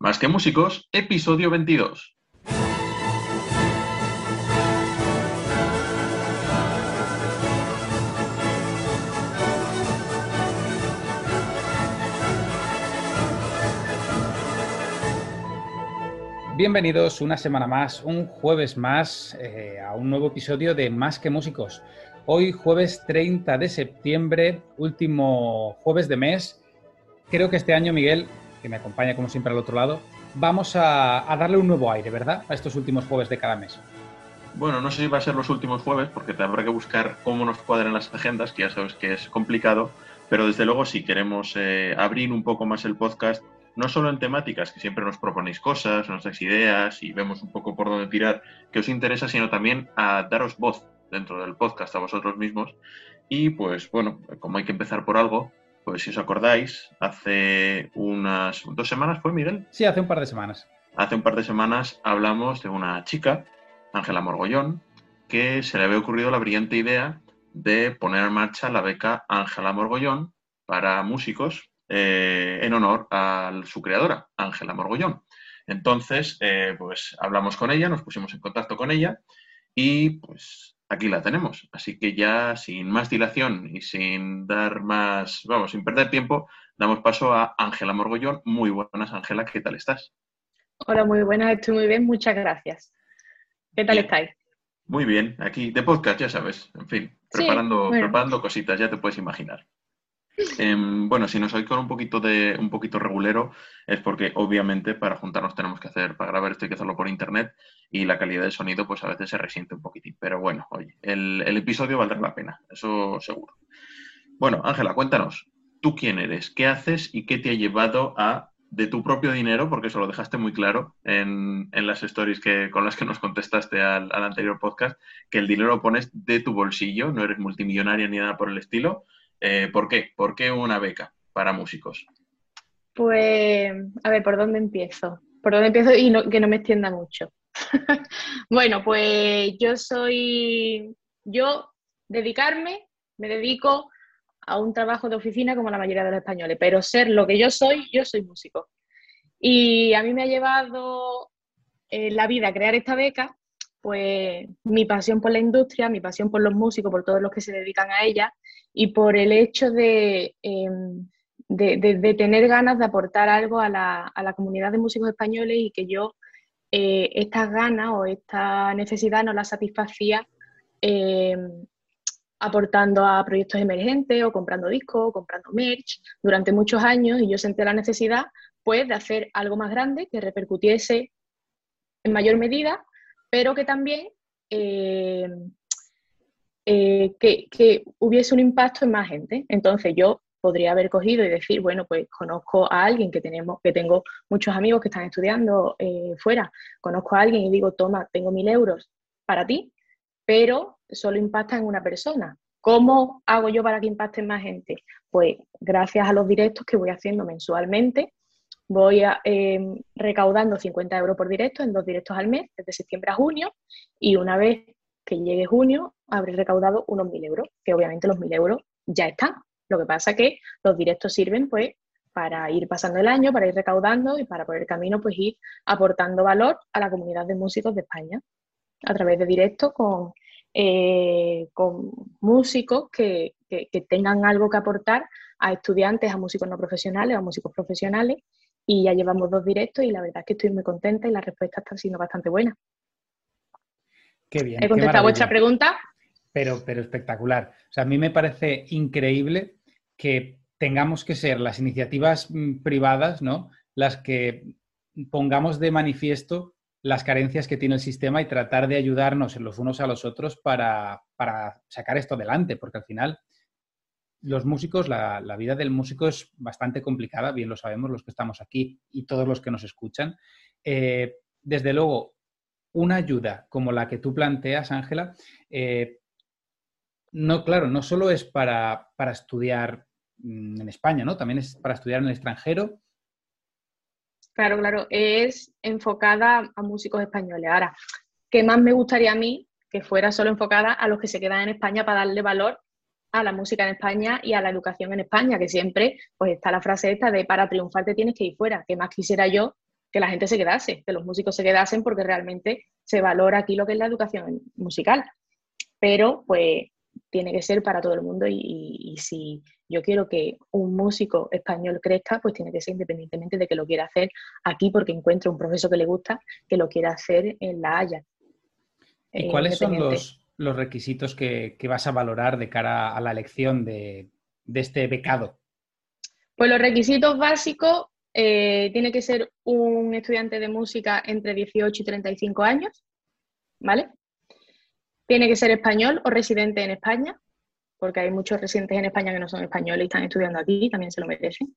Más que músicos, episodio 22. Bienvenidos una semana más, un jueves más, eh, a un nuevo episodio de Más que Músicos. Hoy, jueves 30 de septiembre, último jueves de mes. Creo que este año, Miguel, que me acompaña como siempre al otro lado, vamos a, darle un nuevo aire, ¿verdad? A estos últimos jueves de cada mes. Bueno, no sé si va a ser los últimos jueves, porque te habrá que buscar cómo nos cuadran las agendas, que ya sabes que es complicado, pero desde luego si queremos eh, abrir un poco más el podcast, no solo en temáticas, que siempre nos proponéis cosas, nos dais ideas y vemos un poco por dónde tirar, que os interesa, sino también a daros voz dentro del podcast a vosotros mismos. Y pues bueno, como hay que empezar por algo, pues si os acordáis, hace unas dos semanas fue Miguel. Sí, hace un par de semanas. Hace un par de semanas hablamos de una chica, Ángela Morgollón, que se le había ocurrido la brillante idea de poner en marcha la beca Ángela Morgollón para músicos eh, en honor a su creadora, Ángela Morgollón. Entonces, eh, pues hablamos con ella, nos pusimos en contacto con ella y pues aquí la tenemos. Así que ya sin más dilación y sin dar más, vamos, sin perder tiempo, damos paso a Ángela Morgollón. Muy buenas, Ángela, ¿qué tal estás? Hola, muy buenas, estoy muy bien, muchas gracias. ¿Qué tal estáis? Muy bien, aquí de podcast, ya sabes, en fin, preparando, preparando cositas, ya te puedes imaginar. Em, bueno, si nos oís con un poquito de un poquito regulero es porque obviamente para juntarnos tenemos que hacer, para grabar esto hay que hacerlo por internet y la calidad del sonido pues a veces se resiente un poquitín. Pero bueno, oye, el, episodio valdrá la pena, eso seguro. Bueno, Ángela, cuéntanos, ¿tú quién eres? ¿Qué haces y qué te ha llevado a de tu propio dinero, porque eso lo dejaste muy claro en, las stories que, con las que nos contestaste al, al anterior podcast, que el dinero lo pones de tu bolsillo, no eres multimillonaria ni nada por el estilo, eh, ¿Por qué? ¿Por qué una beca para músicos? Pues, a ver, ¿por dónde empiezo? ¿Por dónde empiezo y que no me extienda mucho? bueno, pues yo soy, yo dedicarme, me dedico a un trabajo de oficina como la mayoría de los españoles, pero ser lo que yo soy, yo soy músico. Y a mí me ha llevado eh, la vida crear esta beca, pues mi pasión por la industria, mi pasión por los músicos, por todos los que se dedican a ella y por el hecho em, de, de, tener ganas de aportar algo a la, a la, comunidad de músicos españoles y que yo eh, estas ganas o esta necesidad no la satisfacía em, aportando a proyectos emergentes o comprando discos o comprando merch durante muchos años y yo sentí la necesidad pues de hacer algo más grande que repercutiese en mayor medida pero que también em, eh, que, hubiese un impacto en más gente. Entonces yo podría haber cogido y decir, bueno, pues conozco a alguien que tenemos, que tengo muchos amigos que están estudiando eh, fuera, conozco a alguien y digo, toma, tengo mil euros para ti, pero solo impacta en una persona. ¿Cómo hago yo para que impacte en más gente? Pues gracias a los directos que voy haciendo mensualmente, voy em, recaudando 50 euros por directo en dos directos al mes, desde septiembre a junio, y una vez que llegue junio habré recaudado unos 1.000 euros, que obviamente los 1.000 euros ya están. Lo que pasa que los directos sirven pues para ir pasando el año, para ir recaudando y para por el camino pues ir aportando valor a la comunidad de músicos de España a través de directos con, eh, con músicos que, que, tengan algo que aportar a estudiantes, a músicos no profesionales, a músicos profesionales. Y ya llevamos dos directos y la verdad es que estoy muy contenta y la respuesta está siendo bastante buena. Qué bien. ¿He contestado vuestra pregunta? Pero, pero espectacular. O sea, a mí me parece increíble que tengamos que ser las iniciativas mm, privadas, ¿no? Las que pongamos de manifiesto las carencias que tiene el sistema y tratar de ayudarnos los unos a los otros para, sacar esto adelante, porque al final los músicos, la, vida del músico es bastante complicada, bien lo sabemos los que estamos aquí y todos los que nos escuchan. Eh, desde luego, una ayuda como la que tú planteas, Ángela, eh, no, claro, no solo es para, para, estudiar mm, en España, ¿no? También es para estudiar en el extranjero. Claro, claro, es enfocada a músicos españoles. Ahora, ¿qué más me gustaría a mí que fuera solo enfocada a los que se quedan en España para darle valor a la música en España y a la educación en España, que siempre pues está la frase esta de para triunfar te tienes que ir fuera, que más quisiera yo que la gente se quedase, que los músicos se quedasen porque realmente se valora aquí lo que es la educación musical. Pero pues tiene que ser para todo el mundo y, si yo quiero que un músico español crezca, pues tiene que ser independientemente de que lo quiera hacer aquí porque encuentre un profesor que le gusta, que lo quiera hacer en La Haya. ¿Y cuáles son los, los requisitos que, vas a valorar de cara a la elección de, este becado? Pues los requisitos básicos eh, tiene que ser un estudiante de música entre 18 y 35 años, ¿vale? Tiene que ser español o residente en España, porque hay muchos residentes en España que no son españoles y están estudiando aquí, también se lo merecen.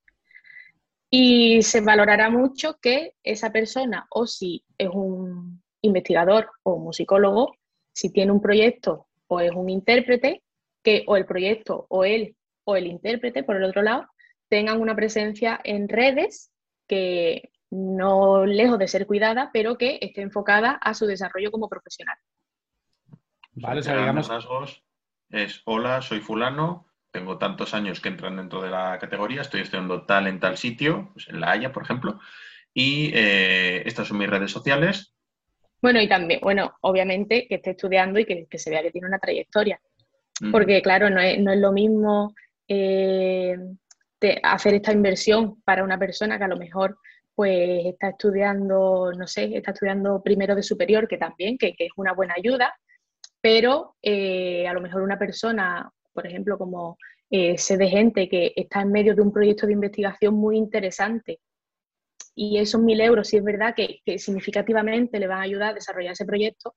Y se valorará mucho que esa persona, o si es un investigador o musicólogo, si tiene un proyecto o es un intérprete, que o el proyecto o él o el intérprete, por el otro lado, tengan una presencia en redes que no lejos de ser cuidada, pero que esté enfocada a su desarrollo como profesional. Vale, o sea, digamos... rasgos es, hola, soy fulano, tengo tantos años que entran dentro de la categoría, estoy estudiando tal en tal sitio, pues en La Haya, por ejemplo, y eh, estas son mis redes sociales, bueno, y también, bueno, obviamente que esté estudiando y que, se vea que tiene una trayectoria. Porque, claro, no es, lo mismo eh, hacer esta inversión para una persona que a lo mejor pues está estudiando, no sé, está estudiando primero de superior, que también, que, es una buena ayuda, pero eh, a lo mejor una persona, por ejemplo, como eh, sé de gente que está en medio de un proyecto de investigación muy interesante y esos mil euros, si es verdad que, significativamente le van a ayudar a desarrollar ese proyecto,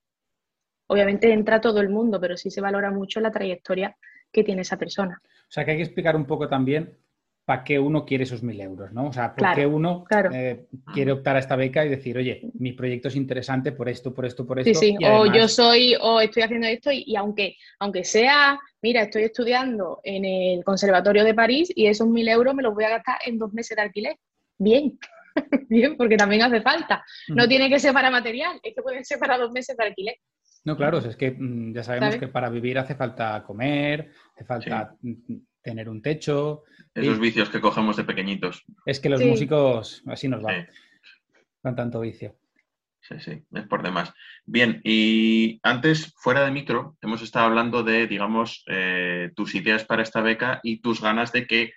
obviamente entra todo el mundo, pero sí se valora mucho la trayectoria que tiene esa persona. O sea que hay que explicar un poco también para qué uno quiere esos mil euros, ¿no? O sea, por qué uno eh, quiere optar a esta beca y decir, oye, mi proyecto es interesante por esto, por esto, por esto. Sí, sí, o yo soy, o estoy haciendo esto y, aunque, aunque sea, mira, estoy estudiando en el Conservatorio de París y esos mil euros me los voy a gastar en dos meses de alquiler. Bien, bien, porque también hace falta. No tiene que ser para material, es que puede ser para dos meses de alquiler. No, claro, es que mm, ya sabemos que para vivir hace falta comer, hace falta mm, tener un techo. Esos vicios que cogemos de pequeñitos. Es que los músicos así nos van, con tanto vicio. Sí, sí, es por demás. Bien, y antes, fuera de micro, hemos estado hablando de, digamos, eh, tus ideas para esta beca y tus ganas de que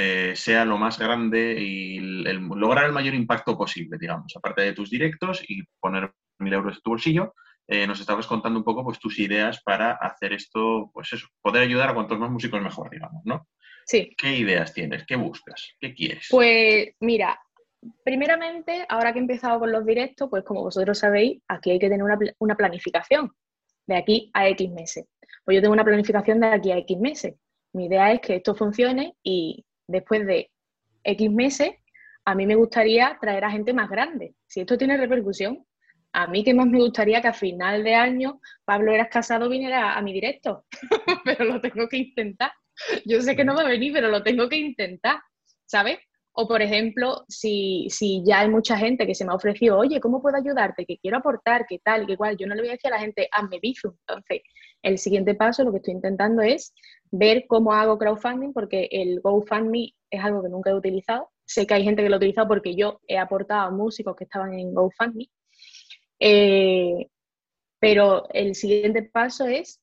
eh, sea lo más grande y lograr el mayor impacto posible, digamos, aparte de tus directos y poner mil euros en tu bolsillo. Eh, nos estabas contando un poco pues, tus ideas para hacer esto, pues eso, poder ayudar a cuantos más músicos mejor, digamos, ¿no? Sí. ¿Qué ideas tienes? ¿Qué buscas? ¿Qué quieres? Pues mira, primeramente, ahora que he empezado con los directos, pues como vosotros sabéis, aquí hay que tener una, una planificación de aquí a X meses. Pues yo tengo una planificación de aquí a X meses. Mi idea es que esto funcione y después de X meses, a mí me gustaría traer a gente más grande. Si esto tiene repercusión, a mí que más me gustaría que a final de año Pablo Eras Casado viniera a mi directo, pero lo tengo que intentar. Yo sé que no va a venir, pero lo tengo que intentar, ¿sabes? O por ejemplo, si, si ya hay mucha gente que se me ha ofrecido, oye, ¿cómo puedo ayudarte? Que quiero aportar, que tal, que igual. Yo no le voy a decir a la gente, hazme bizu. Entonces, el siguiente paso, lo que estoy intentando es ver cómo hago crowdfunding, porque el GoFundMe es algo que nunca he utilizado. Sé que hay gente que lo ha utilizado porque yo he aportado a músicos que estaban en GoFundMe. Eh, pero el siguiente paso es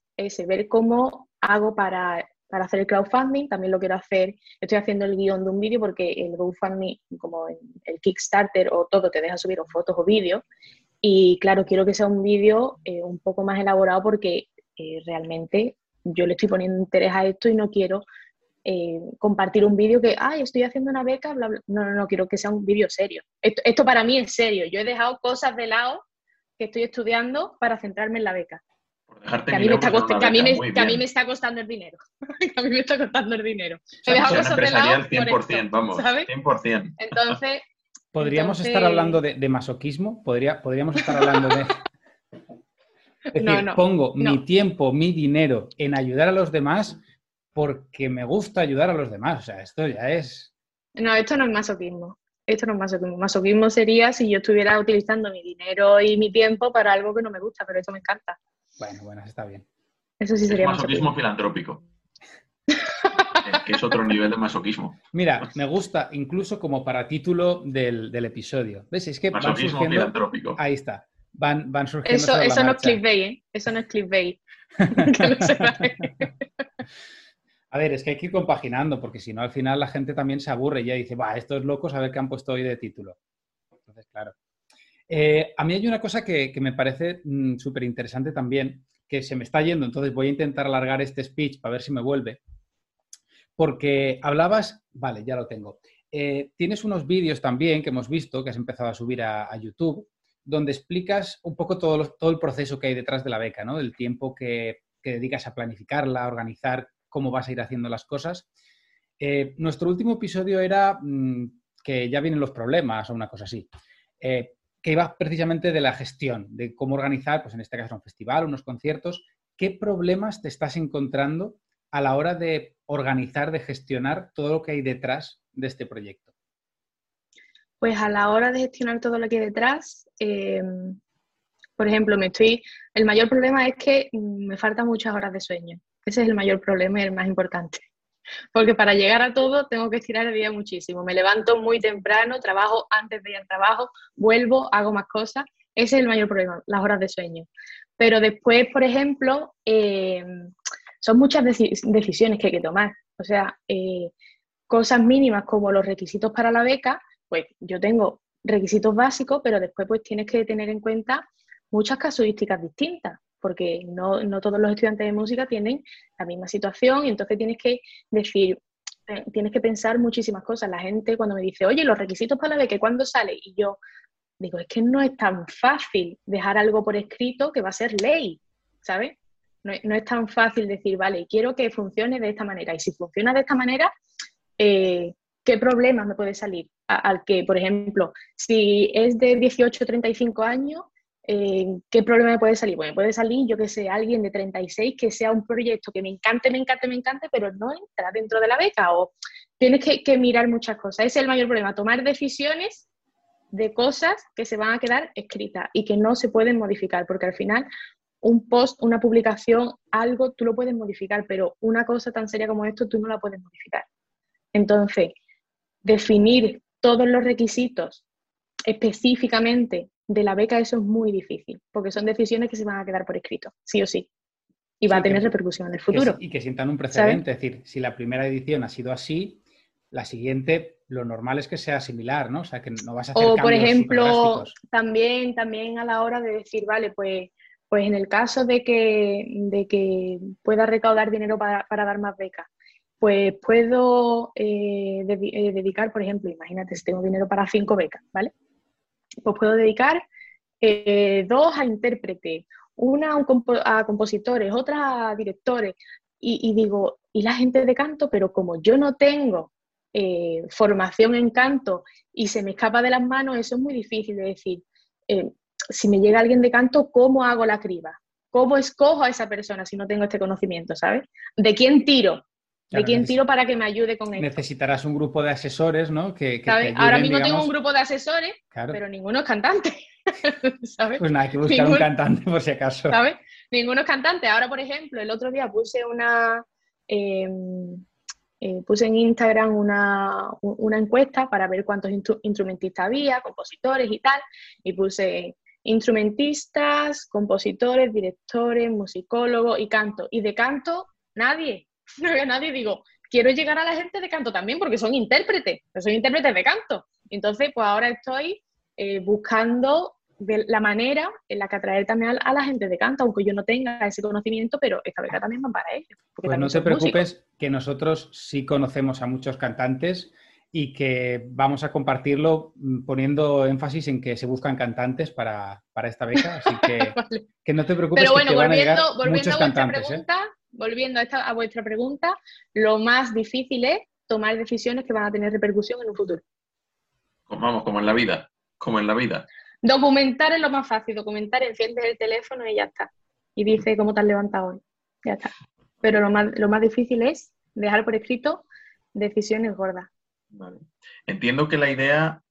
ver cómo hago para, para, hacer el crowdfunding. También lo quiero hacer, estoy haciendo el guion de un vídeo porque el GoFundMe, como el Kickstarter o todo, te deja subir fotos o vídeos. Y claro, quiero que sea un vídeo eh, un poco más elaborado porque eh, realmente yo le estoy poniendo interés a esto y no quiero eh, compartir un vídeo que, ay, estoy haciendo una beca, bla, bla. No, no, no, quiero que sea un vídeo serio. Esto, para mí es serio. Yo he dejado cosas de lado que estoy estudiando para centrarme en la beca. que a mí, me está, a, mí me, está costando el dinero. a mí me está costando el dinero. He dejado cosas de lado 100%, vamos, ¿sabes? 100%. Entonces... ¿Podríamos estar hablando de, masoquismo? ¿Podría, ¿Podríamos estar hablando de...? Es decir, pongo mi tiempo, mi dinero en ayudar a los demás porque me gusta ayudar a los demás. O sea, esto ya es... No, esto no es masoquismo. Esto no es masoquismo. Masoquismo sería si yo estuviera utilizando mi dinero y mi tiempo para algo que no me gusta, pero esto me encanta. Bueno, bueno, está bien. Eso sí sería masoquismo. filantrópico. que es otro nivel de masoquismo. Mira, me gusta incluso como para título del, episodio. ¿Ves? Es que masoquismo filantrópico. Ahí está. Van, van surgiendo. Eso, eso no es clickbait, ¿eh? Eso no es clickbait. que no A ver, es que hay que ir compaginando, porque si no, al final la gente también se aburre y ya dice, va, estos locos a ver qué han puesto hoy de título. Entonces, claro. Eh, a mí hay una cosa que, me parece mm, súper interesante también, que se me está yendo, entonces voy a intentar alargar este speech para ver si me vuelve. Porque hablabas, vale, ya lo tengo. Eh, tienes unos vídeos también que hemos visto, que has empezado a subir a, YouTube, donde explicas un poco todo, todo, el proceso que hay detrás de la beca, ¿no? El tiempo que, que dedicas a planificarla, a organizar cómo vas a ir haciendo las cosas. Eh, nuestro último episodio era mm, que ya vienen los problemas o una cosa así, eh, que iba precisamente de la gestión, de cómo organizar, pues en este caso un festival, unos conciertos. ¿Qué problemas te estás encontrando a la hora de organizar, de gestionar todo lo que hay detrás de este proyecto? Pues a la hora de gestionar todo lo que hay detrás, em, por ejemplo, me estoy. El mayor problema es que me faltan muchas horas de sueño. Ese es el mayor problema y el más importante. Porque para llegar a todo tengo que estirar el día muchísimo. Me levanto muy temprano, trabajo antes de ir al trabajo, vuelvo, hago más cosas. Ese es el mayor problema, las horas de sueño. Pero después, por ejemplo, eh, son muchas decisiones que hay que tomar. O sea, eh, cosas mínimas como los requisitos para la beca, pues yo tengo requisitos básicos, pero después pues tienes que tener en cuenta muchas casuísticas distintas porque no, todos los estudiantes de música tienen la misma situación y entonces tienes que decir, eh, tienes que pensar muchísimas cosas. La gente cuando me dice, oye, los requisitos para la beca, ¿cuándo sale? Y yo digo, es que no es tan fácil dejar algo por escrito que va a ser ley, ¿sabes? No, es tan fácil decir, vale, quiero que funcione de esta manera. Y si funciona de esta manera, eh, ¿qué problemas me puede salir? Al que, por ejemplo, si es de 18 o 35 años, eh, ¿qué problema me puede salir? Bueno, puede salir, yo que sé, alguien de 36 que sea un proyecto que me encante, me encante, me encante, pero no entra dentro de la beca o tienes que, mirar muchas cosas. Ese es el mayor problema, tomar decisiones de cosas que se van a quedar escritas y que no se pueden modificar, porque al final un post, una publicación, algo tú lo puedes modificar, pero una cosa tan seria como esto tú no la puedes modificar. Entonces, definir todos los requisitos específicamente de la beca eso es muy difícil, porque son decisiones que se van a quedar por escrito, sí o sí. Y va a tener repercusión en el futuro. y que sientan un precedente, es decir, si la primera edición ha sido así, la siguiente lo normal es que sea similar, ¿no? O sea, que no vas a hacer O, por ejemplo, también, también a la hora de decir, vale, pues, pues en el caso de que, de que pueda recaudar dinero para, dar más becas, pues puedo eh, eh, dedicar, por ejemplo, imagínate si tengo dinero para cinco becas, ¿vale? pues puedo dedicar eh, dos a intérpretes, una a, compositores, otra a directores. Y, digo, y la gente de canto, pero como yo no tengo formación en canto y se me escapa de las manos, eso es muy difícil de decir. Si me llega alguien de canto, ¿cómo hago la criba? ¿Cómo escojo a esa persona si no tengo este conocimiento, ¿sabes? ¿De quién tiro? ¿De quién tiro para que me ayude con esto? Necesitarás un grupo de asesores, ¿no? Que, Ahora mismo tengo un grupo de asesores, pero ninguno es cantante. ¿sabes? Pues nada, hay que buscar un cantante por si acaso. ¿Sabes? Ninguno es cantante. Ahora, por ejemplo, el otro día puse una. Em, eh, puse en Instagram una, una, encuesta para ver cuántos instrumentistas había, compositores y tal, y puse instrumentistas, compositores, directores, musicólogos y canto. Y de canto, nadie. No había nadie, digo, quiero llegar a la gente de canto también porque son intérpretes, son intérpretes de canto. Entonces, pues ahora estoy eh, buscando la manera en la que atraer también a, la gente de canto, aunque yo no tenga ese conocimiento, pero esta beca también va para ellos. Pues no te preocupes, que nosotros sí conocemos a muchos cantantes y que vamos a compartirlo mm, poniendo énfasis en que se buscan cantantes para, esta beca, así que, que no te preocupes. Pero bueno, que volviendo, van a, volviendo a vuestra ¿eh? pregunta, volviendo a, a vuestra pregunta, lo más difícil es tomar decisiones que van a tener repercusión en un futuro. Vamos, como en la vida, como en la vida. Documentar es lo más fácil, documentar, enciendes el teléfono y ya está. Y dice cómo te has levantado hoy. Ya está. Pero lo más, lo más difícil es dejar por escrito decisiones gordas. Entiendo que la idea,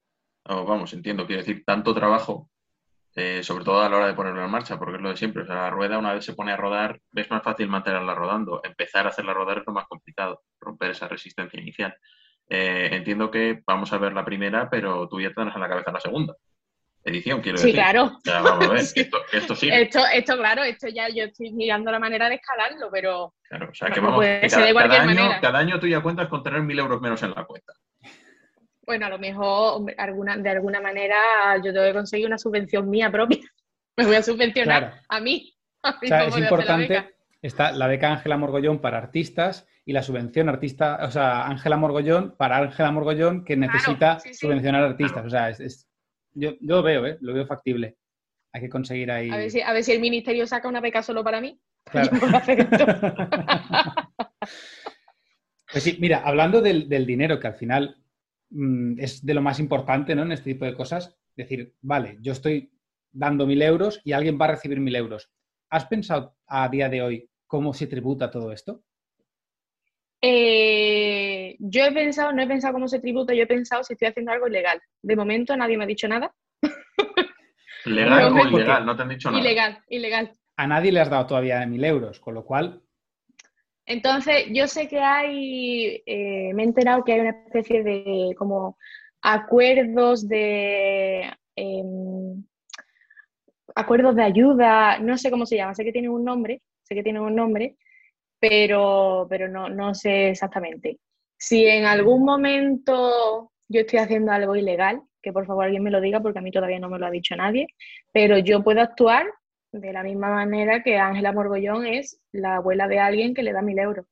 vamos, entiendo, quiero decir, tanto trabajo, eh, sobre todo a la hora de ponerlo en marcha, porque es lo de siempre. O sea, la rueda, una vez se pone a rodar, es más fácil mantenerla rodando. Empezar a hacerla rodar es lo más complicado, romper esa resistencia inicial. Eh, entiendo que vamos a ver la primera, pero tú ya tendrás en la cabeza la segunda edición, quiero decir. Sí, claro. Ya, vamos a ver, esto, esto sí. Esto, esto, claro, esto ya yo estoy mirando la manera de escalarlo, pero. Claro, o sea, que vamos. cada, año, cada, año, tú ya cuentas con tener mil euros menos en la cuenta. Bueno, a lo mejor alguna, de alguna manera yo tengo que conseguir una subvención mía propia. Me voy a subvencionar a mí. o sea, es importante. Está la beca Ángela Morgollón para artistas y la subvención artista, o sea, Ángela Morgollón para Ángela Morgollón que necesita subvencionar artistas. O sea, es, yo, yo, lo veo, ¿eh? lo veo factible. Hay que conseguir ahí. A ver si, a ver si el ministerio saca una beca solo para mí. Claro. pues sí, mira, hablando del, del dinero, que al final Mm, es de lo más importante ¿no? en este tipo de cosas. Decir, vale, yo estoy dando mil euros y alguien va a recibir mil euros. ¿Has pensado a día de hoy cómo se tributa todo esto? Eh, yo he pensado, no he pensado cómo se tributa, yo he pensado si estoy haciendo algo ilegal. De momento nadie me ha dicho nada. ¿Legal o ilegal? No te han dicho nada. Ilegal, ilegal. A nadie le has dado todavía mil euros, con lo cual entonces, yo sé que hay, eh, me he enterado que hay una especie de como acuerdos de em, acuerdos de ayuda, no sé cómo se llama, sé que tienen un nombre, sé que tienen un nombre, pero, pero no, no sé exactamente. Si en algún momento yo estoy haciendo algo ilegal, que por favor alguien me lo diga porque a mí todavía no me lo ha dicho nadie, pero yo puedo actuar de la misma manera que Ángela Morgollón es la abuela de alguien que le da mil euros.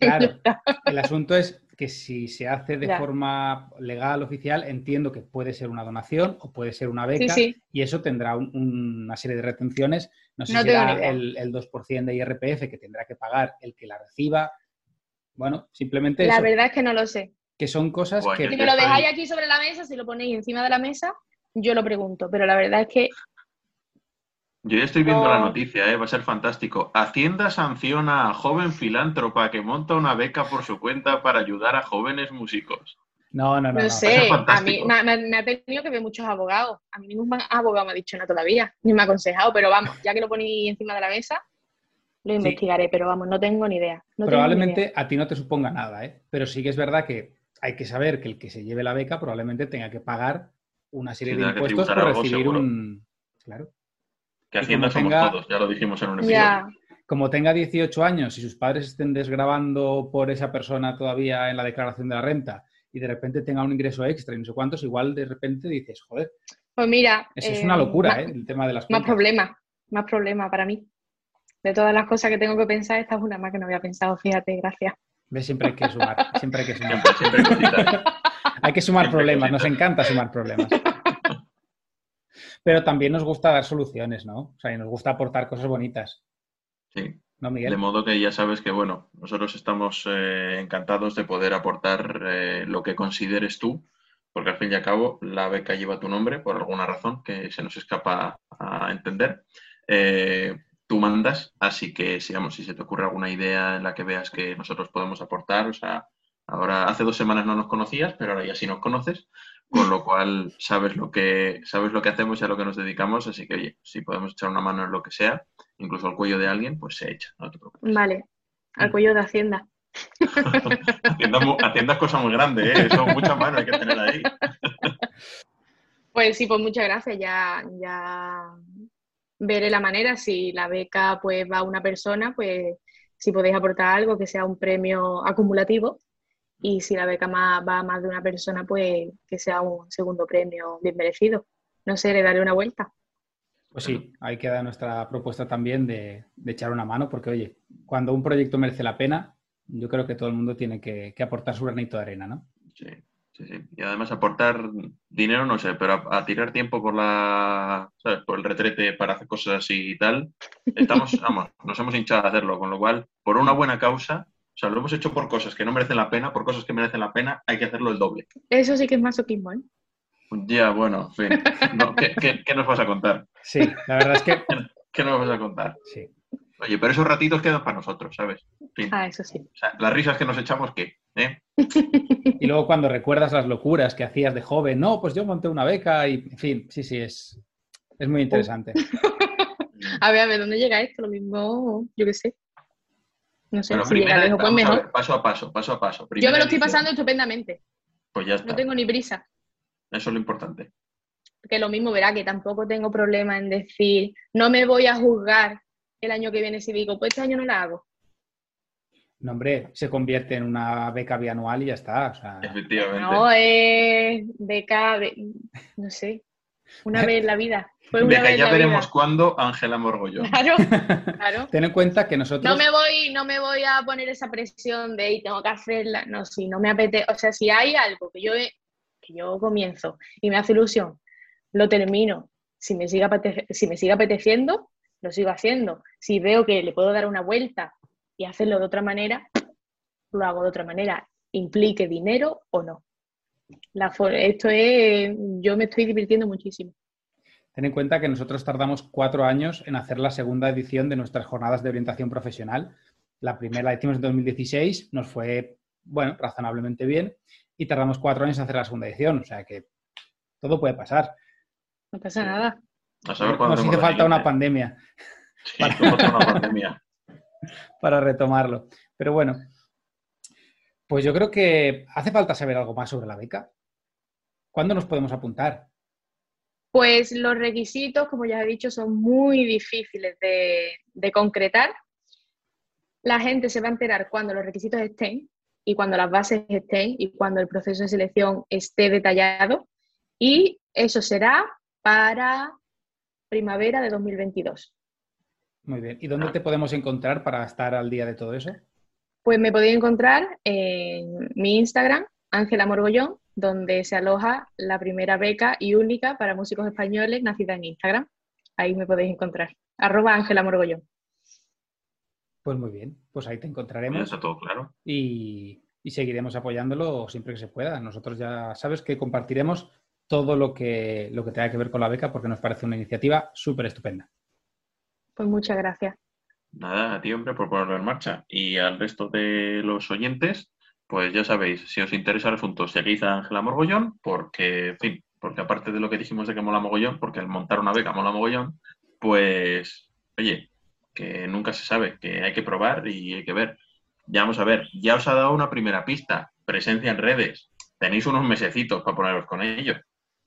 Claro, el asunto es que si se hace de forma legal, oficial, entiendo que puede ser una donación o puede ser una beca y eso tendrá una serie de retenciones. No sé si será el, el, 2% de IRPF que tendrá que pagar el que la reciba. Bueno, simplemente. La verdad es que no lo sé. Que son cosas que. Si me lo dejáis aquí sobre la mesa, si lo ponéis encima de la mesa, yo lo pregunto. Pero la verdad es que yo ya estoy viendo la noticia, ¿eh? va a ser fantástico. Hacienda sanciona a joven filántropa que monta una beca por su cuenta para ayudar a jóvenes músicos. No, no, no. No, sé, a mí me, ha tenido que ver muchos abogados. A mí ningún abogado me ha dicho nada todavía, ni me ha aconsejado, pero vamos, ya que lo poní encima de la mesa, lo investigaré, pero vamos, no tengo ni idea. probablemente a ti no te suponga nada, ¿eh? pero sí que es verdad que hay que saber que el que se lleve la beca probablemente tenga que pagar una serie de impuestos por recibir un... Claro. Que Hacienda somos todos, ya lo dijimos en un episodio. Como tenga 18 años y sus padres estén desgrabando por esa persona todavía en la declaración de la renta y de repente tenga un ingreso extra y no sé cuántos, igual de repente dices, joder. Pues mira. Eso es una eh, locura, ¿eh? El tema de las Más problema, más problema para mí. De todas las cosas que tengo que pensar, esta es una más que no había pensado, fíjate, gracias. ¿Ves? Siempre hay que sumar, siempre hay que sumar. hay que sumar problemas, nos encanta sumar problemas pero también nos gusta dar soluciones, ¿no? O sea, y nos gusta aportar cosas bonitas. Sí. ¿No, Miguel? De modo que ya sabes que, bueno, nosotros estamos eh, encantados de poder aportar eh, lo que consideres tú, porque al fin y al cabo la beca lleva tu nombre por alguna razón que se nos escapa a entender. Eh, tú mandas, así que, sigamos, si se te ocurre alguna idea en la que veas que nosotros podemos aportar, o sea, ahora hace dos semanas no nos conocías, pero ahora ya sí nos conoces, con lo cual sabes lo que sabes lo que hacemos y a lo que nos dedicamos, así que oye, si podemos echar una mano en lo que sea, incluso al cuello de alguien, pues se echa, no te preocupes. Vale, al mm. cuello de Hacienda. Hacienda, es cosa muy grande, ¿eh? Eso, mucha mano hay que tener ahí. pues sí, pues muchas gracias, ya, ya veré la manera, si la beca pues va a una persona, pues si podéis aportar algo que sea un premio acumulativo, y si la beca va a más de una persona, pues que sea un segundo premio bien merecido. No sé, le daré una vuelta. Pues sí, ahí queda nuestra propuesta también de, echar una mano, porque oye, cuando un proyecto merece la pena, yo creo que todo el mundo tiene que, aportar su granito de arena, ¿no? Sí, Sí, sí. Y además aportar dinero, no sé, pero a, tirar tiempo por la, ¿sabes? Por el retrete para hacer cosas así y tal, estamos, vamos, nos hemos hinchado a hacerlo, con lo cual, por una buena causa, o sea, lo hemos hecho por cosas que no merecen la pena, por cosas que merecen la pena, hay que hacerlo el doble. Eso sí que es masoquismo, ¿eh? Ya, bueno, en fin. ¿qué, nos vas a contar? Sí, la verdad es que... ¿Qué nos vas a contar? Sí. Oye, pero esos ratitos quedan para nosotros, ¿sabes? Ah, eso sí. O sea, las risas que nos echamos, ¿qué? ¿Eh? y luego cuando recuerdas las locuras que hacías de joven, no, pues yo monté una beca y, en fin, sí, sí, es, es muy interesante. a ver, a ver, ¿dónde llega esto? Lo mismo, yo qué sé. No sé, si llega lejos, mejor. paso a paso, paso a paso. yo me lo estoy pasando estupendamente. Pues ya está. No tengo ni prisa. Eso es lo importante. Que lo mismo, verá, que tampoco tengo problema en decir, no me voy a juzgar el año que viene si digo, pues este año no la hago. No, hombre, se convierte en una beca bianual y ya está. Efectivamente. No, es beca, no sé, una vez en la vida. Fue una vez ya veremos cuándo, Ángela Morgollón. Claro, claro. Ten en cuenta que nosotros... No me, voy, no me voy a poner esa presión de y tengo que hacerla. No, si no me apetece, o sea, si hay algo que yo, que yo comienzo y me hace ilusión, lo termino. Si me, sigue si me sigue apeteciendo, lo sigo haciendo. Si veo que le puedo dar una vuelta y hacerlo de otra manera, lo hago de otra manera, implique dinero o no. Esto es, yo me estoy divirtiendo muchísimo. Ten en cuenta que nosotros tardamos cuatro años en hacer la segunda edición de nuestras jornadas de orientación profesional. La primera la hicimos en 2016, nos fue, bueno, razonablemente bien, y tardamos cuatro años en hacer la segunda edición, o sea que todo puede pasar. No pasa nada. Nos hizo falta una pandemia. para, retomarlo. Pero bueno, pues yo creo que hace falta saber algo más sobre la beca. ¿Cuándo nos podemos apuntar? Pues los requisitos, como ya he dicho, son muy difíciles de, de, concretar. La gente se va a enterar cuando los requisitos estén y cuando las bases estén y cuando el proceso de selección esté detallado. Y eso será para primavera de 2022. Muy bien. ¿Y dónde te podemos encontrar para estar al día de todo eso? Pues me podéis encontrar en mi Instagram, Ángela Morgollón, donde se aloja la primera beca y única para músicos españoles nacida en Instagram. Ahí me podéis encontrar. Arroba Ángela Morgollón. Pues muy bien, pues ahí te encontraremos. Está todo claro. Y, y seguiremos apoyándolo siempre que se pueda. Nosotros ya sabes que compartiremos todo lo que, lo que tenga que ver con la beca porque nos parece una iniciativa súper estupenda. Pues muchas gracias. Nada, a ti, hombre, por ponerlo en marcha. Y al resto de los oyentes, pues ya sabéis, si os interesa el asunto, seguid a Ángela Morgollón, porque, en fin, porque aparte de lo que dijimos de que mola mogollón, porque al montar una beca mola mogollón, pues, oye, que nunca se sabe, que hay que probar y hay que ver. Ya vamos a ver, ya os ha dado una primera pista, presencia en redes, tenéis unos mesecitos para poneros con ellos.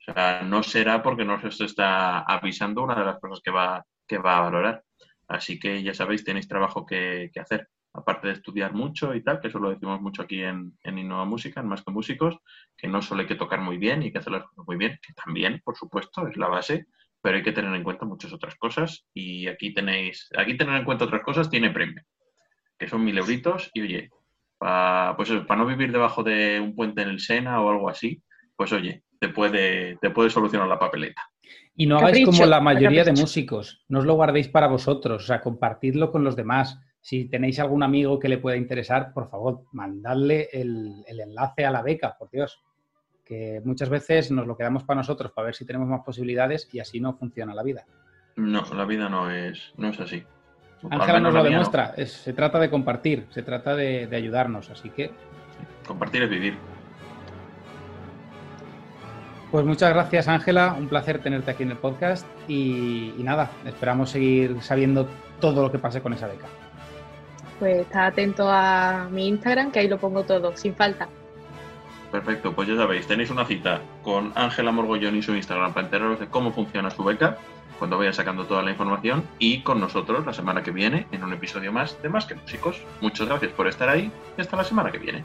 O sea, no será porque no os está avisando una de las cosas que va, que va a valorar. Así que ya sabéis, tenéis trabajo que, hacer. Aparte de estudiar mucho y tal, que eso lo decimos mucho aquí en, en Innova Música, en Más que Músicos, que no solo hay que tocar muy bien y que hacer las cosas muy bien, que también, por supuesto, es la base, pero hay que tener en cuenta muchas otras cosas. Y aquí tenéis, aquí tener en cuenta otras cosas tiene premio, que son mil euritos. Y oye, para pues para no vivir debajo de un puente en el Sena o algo así, pues oye, te puede, te puede solucionar la papeleta. Y no hagáis como la mayoría de músicos, no os lo guardéis para vosotros, o sea, compartidlo con los demás. Si tenéis algún amigo que le pueda interesar, por favor, mandadle el, enlace a la beca, por Dios. Que muchas veces nos lo quedamos para nosotros para ver si tenemos más posibilidades y así no funciona la vida. No, la vida no es, no es así. Ángela nos lo demuestra, se trata de compartir, se trata de ayudarnos, así que... Compartir es vivir. Pues muchas gracias Ángela, un placer tenerte aquí en el podcast y, nada, esperamos seguir sabiendo todo lo que pase con esa beca. Pues está atento a mi Instagram, que ahí lo pongo todo, sin falta. Perfecto, pues ya sabéis, tenéis una cita con Ángela Morgollón y su Instagram para enteraros de cómo funciona su beca, cuando vaya sacando toda la información, y con nosotros la semana que viene en un episodio más de Más que Músicos. Muchas gracias por estar ahí y hasta la semana que viene.